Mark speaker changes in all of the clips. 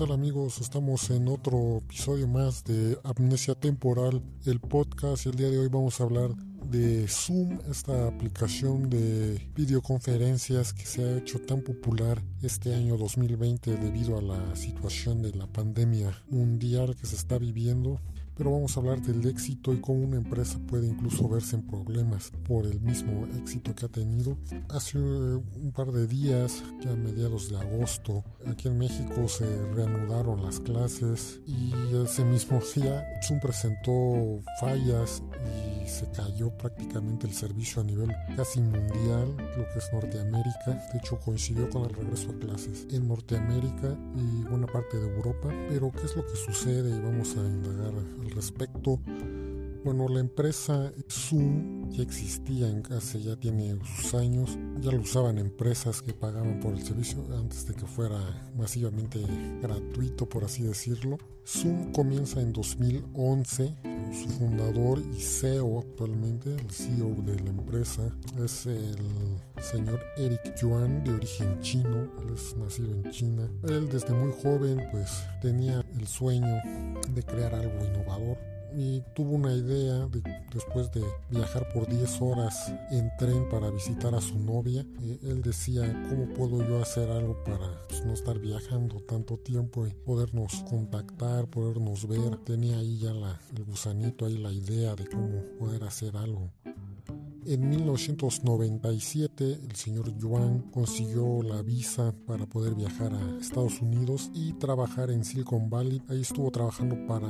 Speaker 1: tal amigos? Estamos en otro episodio más de Amnesia Temporal, el podcast. El día de hoy vamos a hablar de Zoom, esta aplicación de videoconferencias que se ha hecho tan popular este año 2020 debido a la situación de la pandemia mundial que se está viviendo pero vamos a hablar del éxito y cómo una empresa puede incluso verse en problemas por el mismo éxito que ha tenido. Hace eh, un par de días, ya a mediados de agosto, aquí en México se reanudaron las clases y ese mismo día Zoom presentó fallas y se cayó prácticamente el servicio a nivel casi mundial, lo que es Norteamérica. De hecho, coincidió con el regreso a clases en Norteamérica y buena parte de Europa. Pero, ¿qué es lo que sucede? Vamos a indagar al respecto. Bueno, la empresa Zoom ya existía en hace ya tiene sus años, ya lo usaban empresas que pagaban por el servicio antes de que fuera masivamente gratuito, por así decirlo. Zoom comienza en 2011, su fundador y CEO actualmente, el CEO de la empresa, es el señor Eric Yuan de origen chino, él es nacido en China. Él desde muy joven pues tenía el sueño de crear algo innovador y tuvo una idea después de viajar por 10 horas en tren para visitar a su novia. Eh, él decía, ¿cómo puedo yo hacer algo para pues, no estar viajando tanto tiempo y podernos contactar, podernos ver? Tenía ahí ya la, el gusanito, ahí la idea de cómo poder hacer algo. En 1997 el señor Yuan consiguió la visa para poder viajar a Estados Unidos y trabajar en Silicon Valley. Ahí estuvo trabajando para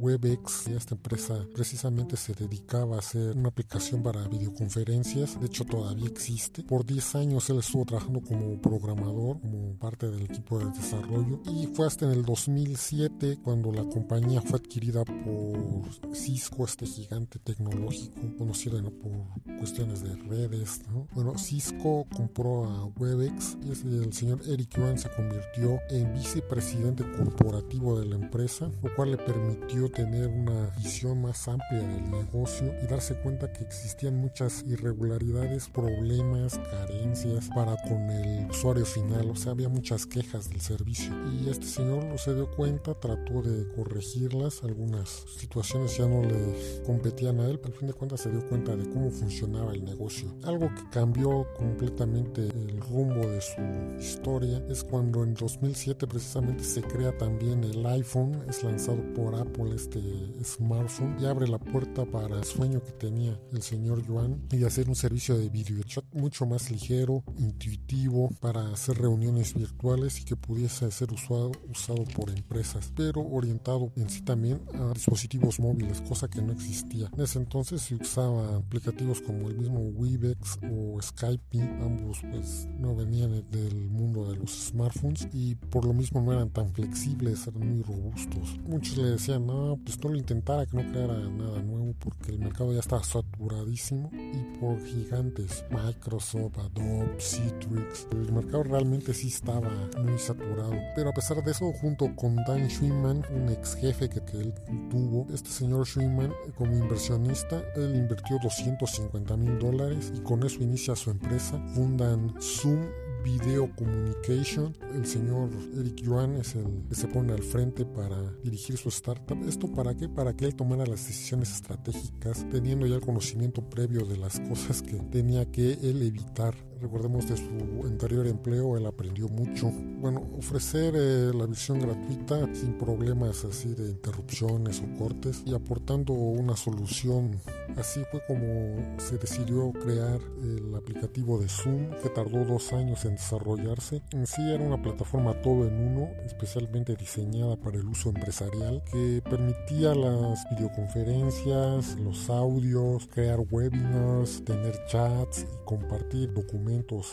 Speaker 1: WebEx. Esta empresa precisamente se dedicaba a hacer una aplicación para videoconferencias. De hecho todavía existe. Por 10 años él estuvo trabajando como programador, como parte del equipo de desarrollo. Y fue hasta en el 2007 cuando la compañía fue adquirida por Cisco, este gigante tecnológico conocido por cuestiones de redes. Bueno, Cisco compró a Webex y el señor Eric Yuan se convirtió en vicepresidente corporativo de la empresa, lo cual le permitió tener una visión más amplia del negocio y darse cuenta que existían muchas irregularidades, problemas, carencias para con el usuario final. O sea, había muchas quejas del servicio y este señor lo se dio cuenta, trató de corregirlas. Algunas situaciones ya no le competían a él, pero al fin de cuentas se dio cuenta de cómo funcionaba el negocio. Algo que cambió completamente el rumbo de su historia es cuando en 2007 precisamente se crea también el iPhone, es lanzado por Apple este smartphone y abre la puerta para el sueño que tenía el señor Yuan y hacer un servicio de video chat mucho más ligero, intuitivo para hacer reuniones virtuales y que pudiese ser usado, usado por empresas, pero orientado en sí también a dispositivos móviles, cosa que no existía. En ese entonces se usaba aplicativos como el mismo Webex o Skype, ambos pues no venían del mundo de los smartphones y por lo mismo no eran tan flexibles, eran muy robustos. Muchos le decían, no, pues no lo intentara, que no creara nada nuevo porque el mercado ya estaba saturadísimo y por gigantes, Microsoft, Adobe, Citrix, el mercado realmente sí estaba muy saturado. Pero a pesar de eso, junto con Dan Schwimman, un ex jefe que, que él tuvo, este señor Schwimman como inversionista, él invirtió 250 mil dólares y con eso inicia su empresa. Fundan Zoom Video Communication. El señor Eric Yuan es el que se pone al frente para dirigir su startup. ¿Esto para qué? Para que él tomara las decisiones estratégicas, teniendo ya el conocimiento previo de las cosas que tenía que él evitar recordemos de su anterior empleo, él aprendió mucho. Bueno, ofrecer eh, la visión gratuita sin problemas así de interrupciones o cortes y aportando una solución. Así fue como se decidió crear el aplicativo de Zoom, que tardó dos años en desarrollarse. En sí era una plataforma todo en uno, especialmente diseñada para el uso empresarial, que permitía las videoconferencias, los audios, crear webinars, tener chats y compartir documentos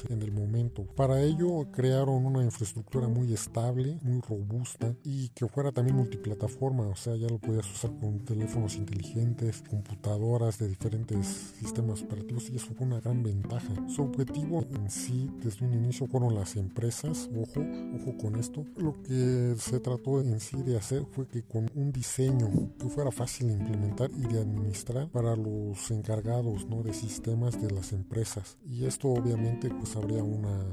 Speaker 1: en el momento. Para ello crearon una infraestructura muy estable, muy robusta y que fuera también multiplataforma, o sea, ya lo podías usar con teléfonos inteligentes, computadoras de diferentes sistemas operativos y eso fue una gran ventaja. Su objetivo en sí desde un inicio fueron las empresas, ojo, ojo con esto. Lo que se trató en sí de hacer fue que con un diseño que fuera fácil de implementar y de administrar para los encargados ¿no? de sistemas de las empresas. Y esto obviamente pues habría una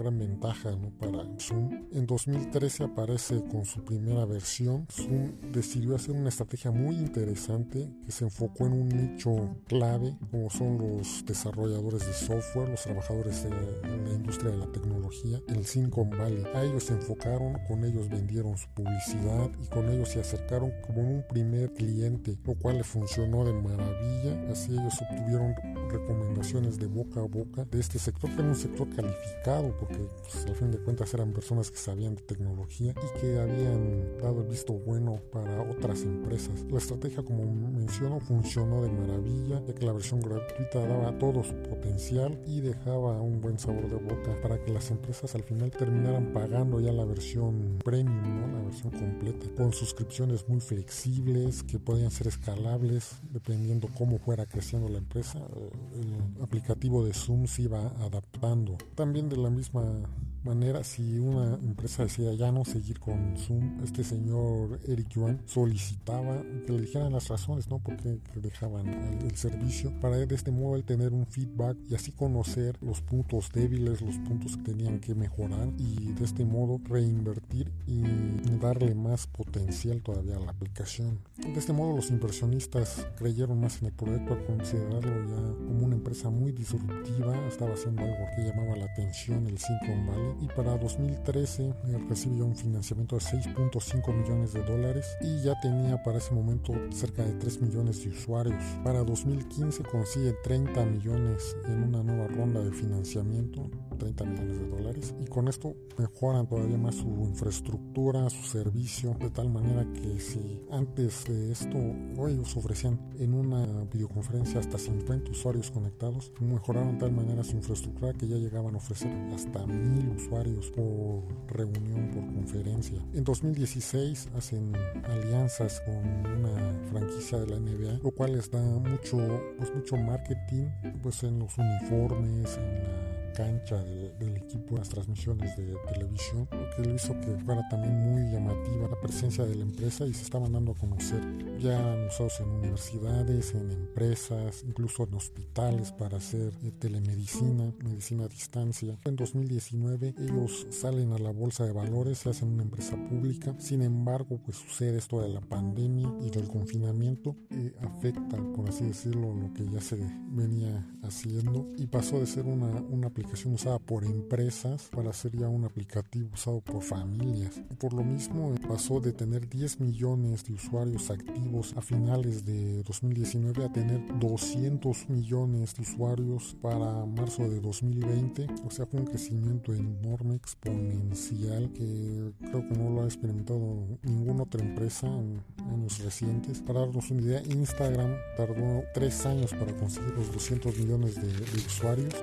Speaker 1: gran ventaja ¿no? para Zoom. En 2013 aparece con su primera versión. Zoom decidió hacer una estrategia muy interesante que se enfocó en un nicho clave como son los desarrolladores de software, los trabajadores de la industria de la tecnología, el Silicon Valley. A ellos se enfocaron, con ellos vendieron su publicidad y con ellos se acercaron como un primer cliente, lo cual le funcionó de maravilla. Así ellos obtuvieron recomendaciones de boca a boca de este sector, que era un sector calificado, porque pues, al fin de cuentas eran personas que sabían de tecnología y que habían dado el visto bueno para otras empresas. La estrategia, como menciono, funcionó de maravilla, ya que la versión gratuita daba todo su potencial y dejaba un buen sabor de boca para que las empresas al final terminaran pagando ya la versión premium, ¿no? la versión completa, con suscripciones muy flexibles que podían ser escalables dependiendo cómo fuera creciendo la empresa. El aplicativo de Zoom se iba adaptando. También de la misma 嗯。Manera, si una empresa decía ya no seguir con Zoom, este señor Eric Yuan solicitaba que le dijeran las razones, ¿no? Porque dejaban el, servicio para de este modo él tener un feedback y así conocer los puntos débiles, los puntos que tenían que mejorar y de este modo reinvertir y darle más potencial todavía a la aplicación. De este modo los inversionistas creyeron más en el proyecto al considerarlo ya como una empresa muy disruptiva, estaba haciendo algo que llamaba la atención el Silicon Valley y para 2013 eh, recibió un financiamiento de 6.5 millones de dólares y ya tenía para ese momento cerca de 3 millones de usuarios. Para 2015 consigue 30 millones en una nueva ronda de financiamiento, 30 millones de dólares y con esto mejoran todavía más su infraestructura, su servicio, de tal manera que si antes de esto ellos ofrecían en una videoconferencia hasta 50 usuarios conectados, mejoraron de tal manera su infraestructura que ya llegaban a ofrecer hasta 1000 usuarios por reunión, por conferencia. En 2016 hacen alianzas con una franquicia de la NBA, lo cual les da mucho, pues mucho marketing pues en los uniformes, en la cancha del equipo, las transmisiones de televisión, lo que lo hizo que fuera también muy llamativa la presencia de la empresa y se estaban dando a conocer ya usados en universidades, en empresas, incluso en hospitales para hacer eh, telemedicina, medicina a distancia. En 2019 ellos salen a la bolsa de valores, se hacen una empresa pública, sin embargo pues sucede esto de la pandemia y del confinamiento, eh, afecta por así decirlo lo que ya se venía haciendo y pasó de ser una, una aplicación usada por empresas para ser ya un aplicativo usado por familias. Por lo mismo pasó de tener 10 millones de usuarios activos a finales de 2019 a tener 200 millones de usuarios para marzo de 2020. O sea, fue un crecimiento enorme, exponencial, que creo que no lo ha experimentado ninguna otra empresa en años recientes. Para darnos una idea, Instagram tardó 3 años para conseguir los 200 millones de, usuarios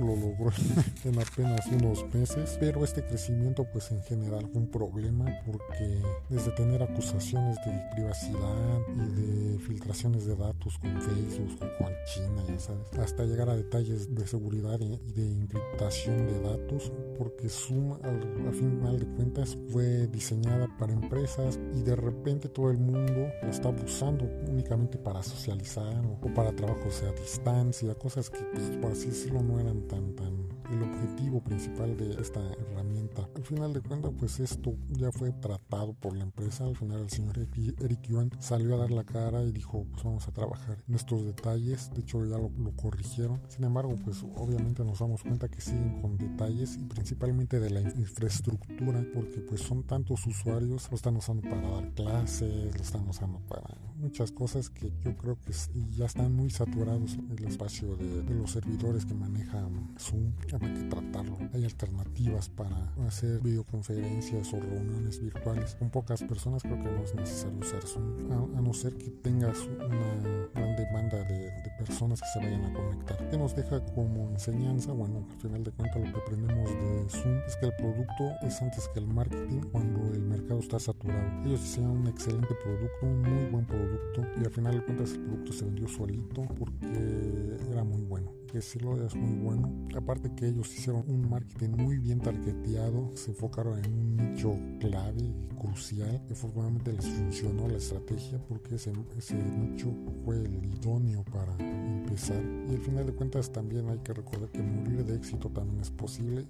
Speaker 1: lo logró en apenas unos meses, pero este crecimiento pues en general fue un problema porque desde tener acusaciones de privacidad y de filtraciones de datos con Facebook, con China, ya sabes, hasta llegar a detalles de seguridad y de encriptación de datos, porque Zoom al, al final de cuentas fue diseñada para empresas y de repente todo el mundo la está usando únicamente para socializar o, o para trabajos a distancia, cosas que pues, por así decirlo no eran tan, tan el objetivo principal de esta herramienta. Al final de cuentas, pues esto ya fue tratado por la empresa. Al final el señor Eric Yuan salió a dar la cara y dijo, pues vamos a trabajar en estos detalles. De hecho, ya lo, corrigieron. Sin embargo, pues obviamente nos damos cuenta que siguen con detalles y principalmente de la infraestructura, porque pues son tantos usuarios, lo están usando para dar clases, lo están usando para muchas cosas que yo creo que ya están muy saturados el espacio de, de los servidores que manejan Zoom que tratarlo. Hay alternativas para hacer videoconferencias o reuniones virtuales con pocas personas. Creo que no es necesario usar Zoom, a, no ser que tengas una gran demanda de, personas que se vayan a conectar. Que nos deja como enseñanza? Bueno, al final de cuentas lo que aprendemos de Zoom es que el producto es antes que el marketing cuando el mercado está saturado. Ellos diseñaron un excelente producto, un muy buen producto y al final de cuentas el producto se vendió solito porque era muy bueno que sí lo es muy bueno. Aparte que ellos hicieron un marketing muy bien targeteado, se enfocaron en un nicho clave, crucial, que afortunadamente les funcionó la estrategia porque ese, ese nicho fue el idóneo para empezar. Y al final de cuentas también hay que recordar que morir de éxito también es posible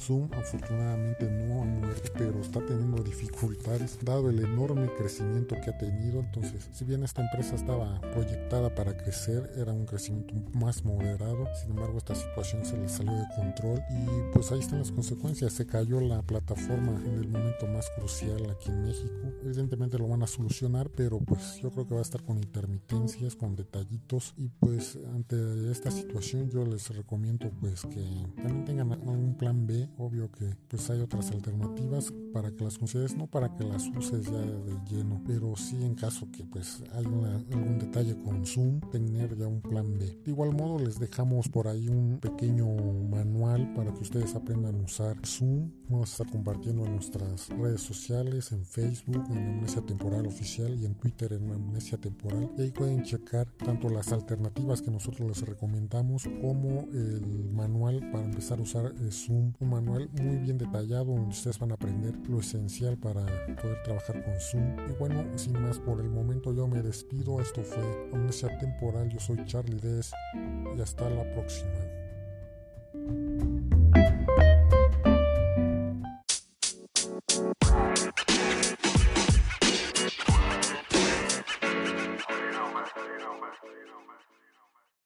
Speaker 1: Zoom afortunadamente no ha muerto, pero está teniendo dificultades dado el enorme crecimiento que ha tenido. Entonces, si bien esta empresa estaba proyectada para crecer, era un crecimiento más moderado. Sin embargo, esta situación se le salió de control y pues ahí están las consecuencias. Se cayó la plataforma en el momento más crucial aquí en México. Evidentemente lo van a solucionar, pero pues yo creo que va a estar con intermitencias, con detallitos y pues ante esta situación yo les recomiendo pues que también tengan un plan B. Obvio que pues hay otras alternativas para que las consideres, no para que las uses ya de lleno, pero sí en caso que pues hay algún detalle con Zoom, tener ya un plan B. De igual modo les dejamos por ahí un pequeño manual para que ustedes aprendan a usar Zoom. Vamos a estar compartiendo en nuestras redes sociales, en Facebook, en Amnesia Temporal Oficial y en Twitter en Amnesia Temporal. Y ahí pueden checar tanto las alternativas que nosotros les recomendamos como el manual para empezar a usar eh, Zoom. Manual muy bien detallado donde ustedes van a aprender lo esencial para poder trabajar con Zoom. Y bueno, sin más por el momento yo me despido. Esto fue Amnesia Temporal. Yo soy Charlie Des y hasta la próxima.